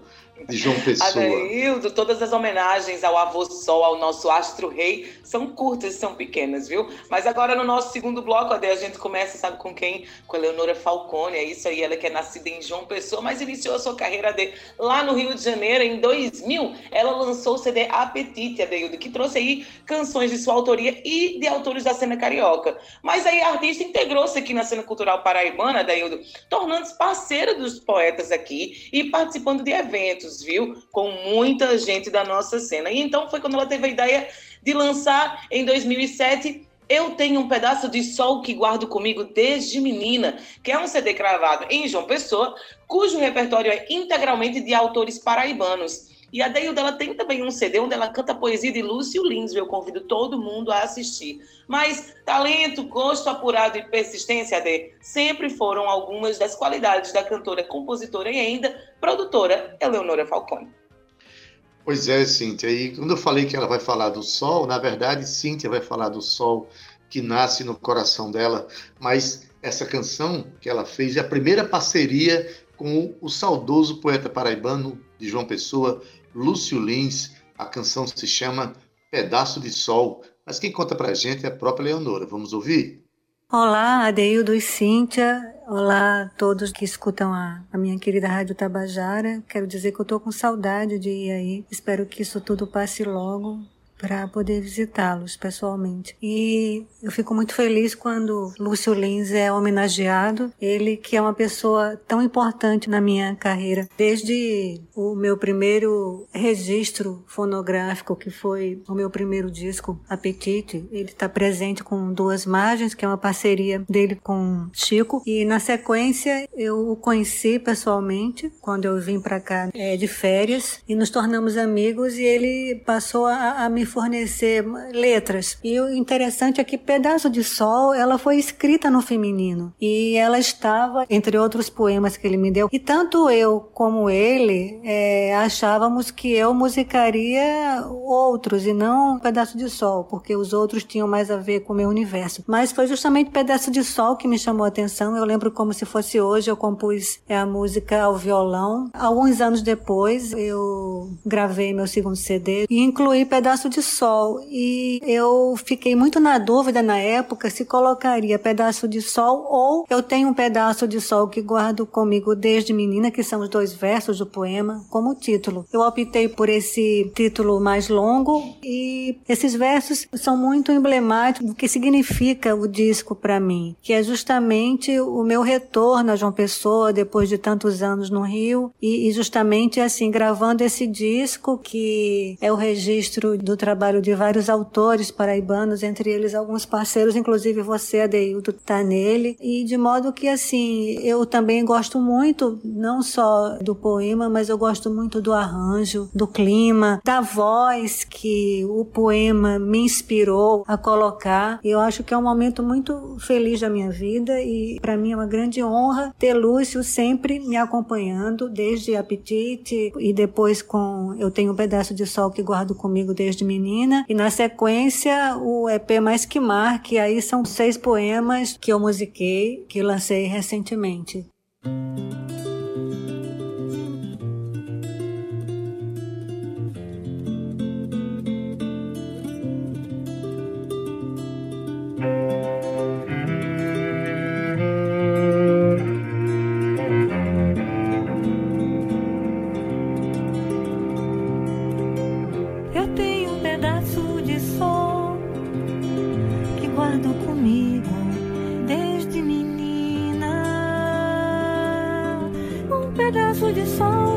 De João Pessoa. Adaildo, todas as homenagens ao avô Sol, ao nosso astro rei, são curtas, são pequenas, viu? Mas agora no nosso segundo bloco, Ade, a gente começa, sabe com quem? Com a Leonora Falcone, é isso aí, ela que é nascida em João Pessoa, mas iniciou a sua carreira de lá no Rio de Janeiro em 2000. Ela lançou o CD Apetite, Adeildo, que trouxe aí canções de sua autoria e de autores da cena carioca. Mas aí a artista integrou-se aqui na cena cultural paraibana, Adeildo, tornando-se parceira dos poetas aqui e participando de eventos viu? Com muita gente da nossa cena. E então foi quando ela teve a ideia de lançar em 2007 eu tenho um pedaço de sol que guardo comigo desde menina, que é um CD gravado em João Pessoa, cujo repertório é integralmente de autores paraibanos. E a Deilda ela tem também um CD onde ela canta poesia de Lúcio Lins, eu convido todo mundo a assistir. Mas talento, gosto apurado e persistência, de sempre foram algumas das qualidades da cantora, compositora e ainda produtora Eleonora Falcone. Pois é, Cíntia. E quando eu falei que ela vai falar do sol, na verdade, Cíntia vai falar do sol que nasce no coração dela, mas essa canção que ela fez é a primeira parceria com o saudoso poeta paraibano de João Pessoa, Lúcio Lins. A canção se chama Pedaço de Sol, mas quem conta pra gente é a própria Leonora. Vamos ouvir? Olá, Adeildo e Cíntia. Olá a todos que escutam a, a, minha querida Rádio Tabajara. Quero dizer que eu tô com saudade de ir aí. Espero que isso tudo passe logo para poder visitá-los pessoalmente. E eu fico muito feliz quando Lúcio Lins é homenageado, ele que é uma pessoa tão importante na minha carreira, desde o meu primeiro registro fonográfico, que foi o meu primeiro disco, Apetite, ele está presente com Duas Margens, que é uma parceria dele com Chico, e na sequência eu o conheci pessoalmente quando eu vim para cá é, de férias e nos tornamos amigos e ele passou a, a me fornecer letras. E o interessante é que Pedaço de Sol, ela foi escrita no feminino e ela estava entre outros poemas que ele me deu. E tanto eu como ele é, achávamos que eu musicaria outros e não Pedaço de Sol, porque os outros tinham mais a ver com o meu universo. Mas foi justamente Pedaço de Sol que me chamou a atenção. Eu lembro como se fosse hoje, eu compus é, a música ao violão. Alguns anos depois, eu gravei meu segundo CD e incluí Pedaço de de sol e eu fiquei muito na dúvida na época se colocaria pedaço de sol ou eu tenho um pedaço de sol que guardo comigo desde menina, que são os dois versos do poema, como título. Eu optei por esse título mais longo e esses versos são muito emblemáticos do que significa o disco para mim, que é justamente o meu retorno a João Pessoa depois de tantos anos no Rio e, e justamente assim gravando esse disco que é o registro do trabalho de vários autores paraibanos, entre eles alguns parceiros, inclusive você, Adeildo, tá nele. E de modo que, assim, eu também gosto muito, não só do poema, mas eu gosto muito do arranjo, do clima, da voz que o poema me inspirou a colocar. Eu acho que é um momento muito feliz da minha vida e para mim é uma grande honra ter Lúcio sempre me acompanhando, desde Apetite e depois com Eu Tenho um Pedaço de Sol que guardo comigo desde E na sequência, o EP Mais Que Mar, que aí são seis poemas que eu musiquei, que lancei recentemente. 的方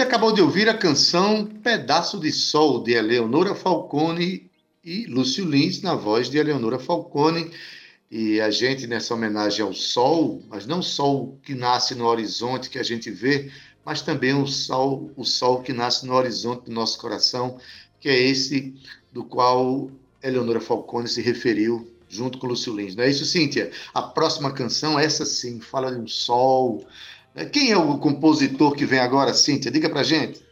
Você acabou de ouvir a canção Pedaço de Sol, de Eleonora Falcone e Lúcio Lins, na voz de Eleonora Falcone. E a gente, nessa homenagem ao sol, mas não o sol que nasce no horizonte que a gente vê, mas também o sol, o sol que nasce no horizonte do nosso coração, que é esse do qual Eleonora Falcone se referiu junto com Lúcio Lins. Não é isso, Cíntia? A próxima canção, essa sim, fala de um sol, quem é o compositor que vem agora, Cíntia? Diga pra gente.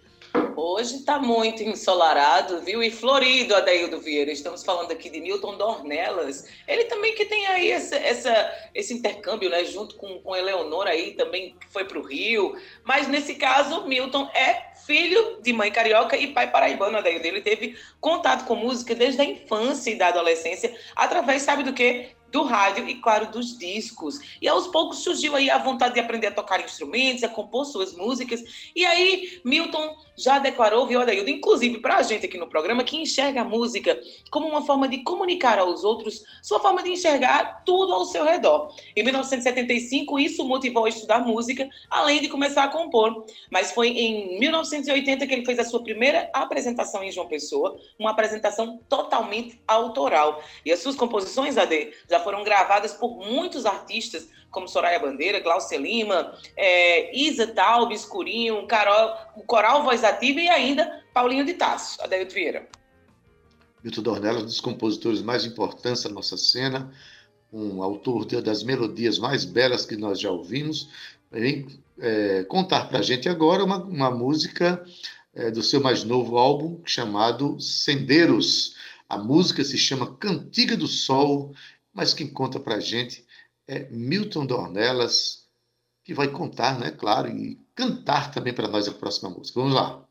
Hoje está muito ensolarado, viu? E florido, Adaildo Vieira. Estamos falando aqui de Milton Dornelas. Ele também que tem aí essa, essa esse intercâmbio, né? Junto com, com Eleonora aí, também foi para o Rio. Mas nesse caso, Milton é filho de mãe carioca e pai paraibano, Adaildo. Ele teve contato com música desde a infância e da adolescência, através, sabe do quê? Do rádio e, claro, dos discos. E aos poucos surgiu aí a vontade de aprender a tocar instrumentos, a compor suas músicas. E aí, Milton já declarou, viu, Adaildo, inclusive para a gente aqui no programa, que enxerga a música como uma forma de comunicar aos outros, sua forma de enxergar tudo ao seu redor. Em 1975, isso motivou a estudar música, além de começar a compor. Mas foi em 1980 que ele fez a sua primeira apresentação em João Pessoa, uma apresentação totalmente autoral. E as suas composições, Ade, já foram gravadas por muitos artistas, como Soraya Bandeira, Glaucia Lima, é, Isa Taub, Escurinho, Carol, Coral Voz Ativa e ainda Paulinho de Tasso, Adeildo Vieira. Milton Dornelas, um dos compositores mais importantes da nossa cena, um autor das melodias mais belas que nós já ouvimos, vem é, contar para a gente agora uma, uma música é, do seu mais novo álbum, chamado Sendeiros. A música se chama Cantiga do Sol, mas quem conta para a gente é Milton Dornelas, que vai contar, né, claro, e cantar também para nós a próxima música. Vamos lá.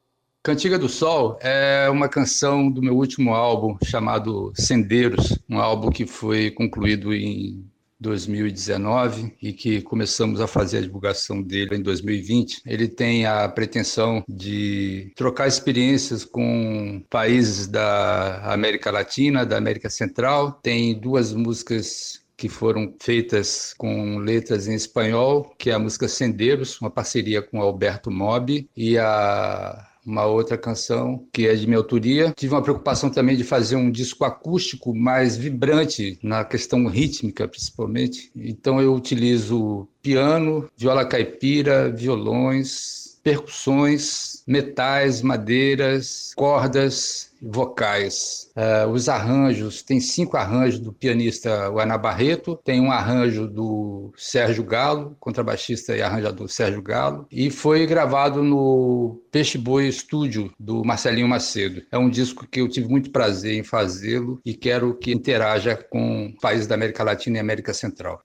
Cantiga do Sol é uma canção do meu último álbum chamado Sendeiros, um álbum que foi concluído em 2019 e que começamos a fazer a divulgação dele em 2020. Ele tem a pretensão de trocar experiências com países da América Latina, da América Central. Tem duas músicas que foram feitas com letras em espanhol, que é a música Sendeiros, uma parceria com Alberto Mobi, e a uma outra canção que é de minha autoria. Tive uma preocupação também de fazer um disco acústico mais vibrante na questão rítmica, principalmente. Então eu utilizo piano, viola caipira, violões, percussões, metais, madeiras, cordas, vocais. Uh, os arranjos, tem cinco arranjos do pianista Ana Barreto, tem um arranjo do Sérgio Galo, contrabaixista e arranjador Sérgio Galo, e foi gravado no Peixe Boi Estúdio, do Marcelinho Macedo. É um disco que eu tive muito prazer em fazê-lo e quero que interaja com países da América Latina e América Central.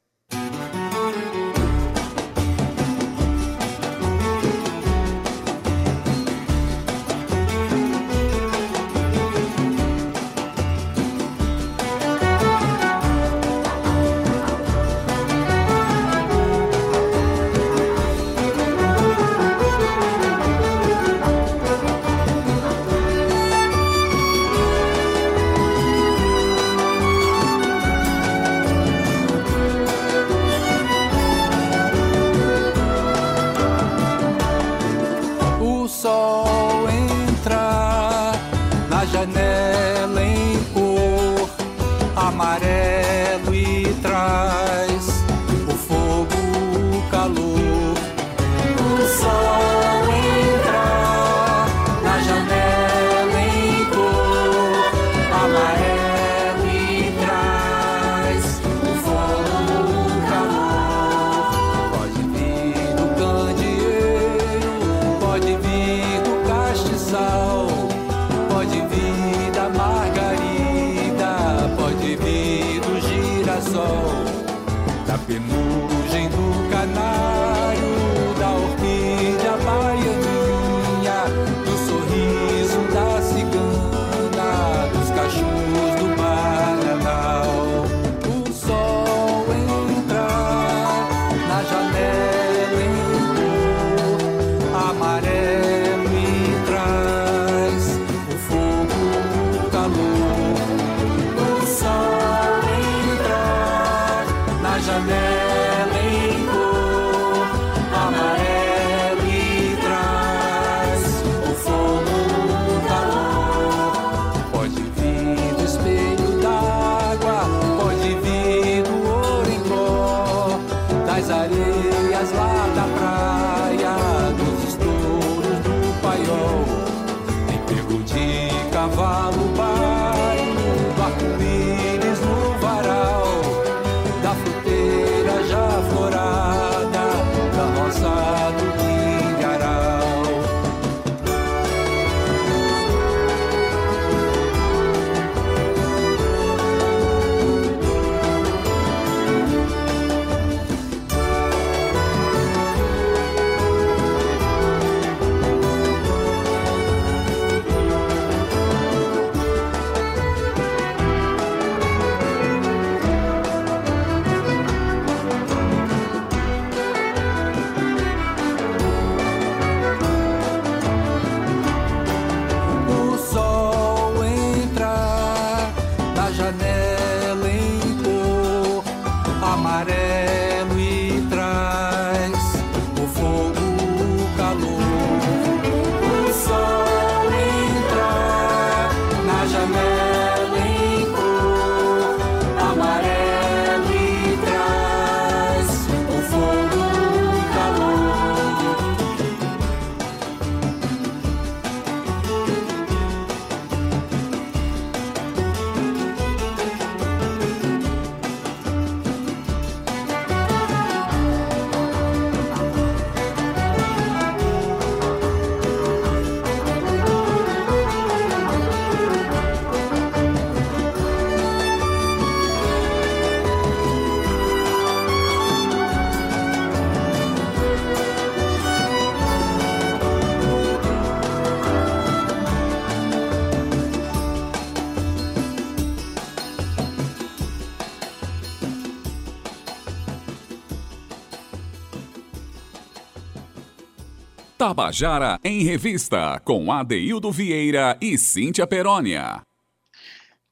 Tabajara em Revista, com Adeildo Vieira e Cíntia Perónia.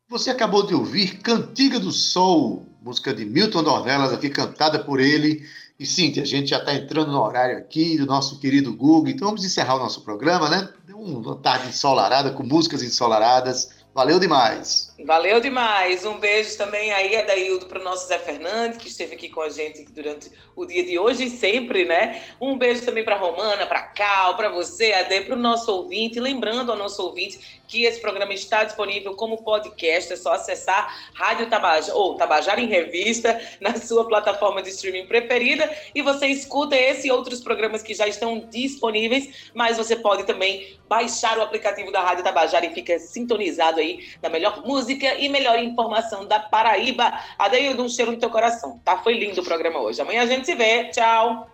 Você acabou de ouvir Cantiga do Sol, música de Milton Dornelas, aqui cantada por ele. E Cíntia, a gente já está entrando no horário aqui do nosso querido Google, então vamos encerrar o nosso programa, né? Uma tarde ensolarada, com músicas ensolaradas. Valeu demais! Valeu demais. Um beijo também aí, Adaildo, para o nosso Zé Fernandes, que esteve aqui com a gente durante o dia de hoje e sempre, né? Um beijo também para Romana, para Cal, para você, Ade, para o nosso ouvinte. Lembrando ao nosso ouvinte que esse programa está disponível como podcast, é só acessar Rádio Tabajara, ou Tabajara em Revista, <laughs> na sua plataforma de streaming preferida, e você escuta esse e outros programas que já estão disponíveis, mas você pode também baixar o aplicativo da Rádio Tabajara e fica sintonizado aí na melhor música música e melhor informação da Paraíba. Adeildo, um cheiro no teu coração, tá? Foi lindo o programa hoje. Amanhã a gente se vê. Tchau.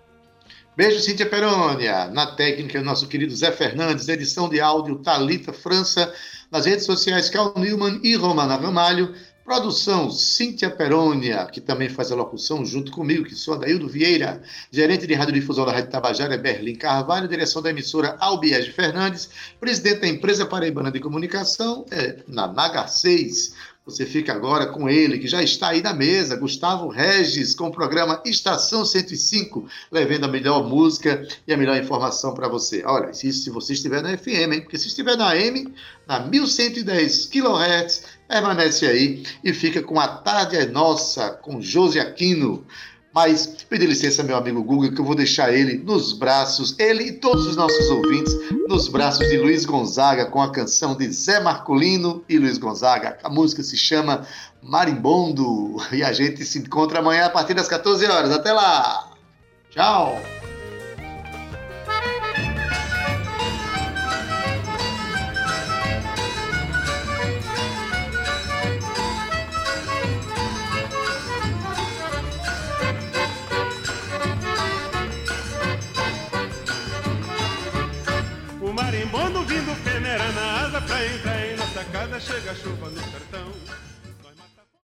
Beijo, Cíntia Perônia. Na técnica, nosso querido Zé Fernandes, edição de áudio Talita França, nas redes sociais Cal Newman e Romana Ramalho. Produção Cíntia Perônia, que também faz a locução junto comigo, que sou Adaildo Vieira, gerente de radiodifusão da Rádio Tabajara, é Berlim Carvalho, direção da emissora Albiege Fernandes, presidente da empresa Paraibana de Comunicação, é, na Naga 6. Você fica agora com ele, que já está aí na mesa, Gustavo Regis, com o programa Estação 105, levando a melhor música e a melhor informação para você. Olha, isso se você estiver na FM, hein? Porque se estiver na AM, na 1110 kHz, permanece aí e fica com a tarde é nossa, com Josi Aquino. Mas pedir licença, meu amigo Google, que eu vou deixar ele nos braços, ele e todos os nossos ouvintes, nos braços de Luiz Gonzaga, com a canção de Zé Marcolino e Luiz Gonzaga. A música se chama Marimbondo. <laughs> E a gente se encontra amanhã a partir das 14 horas. Até lá! Tchau! chega a chuva no sertão.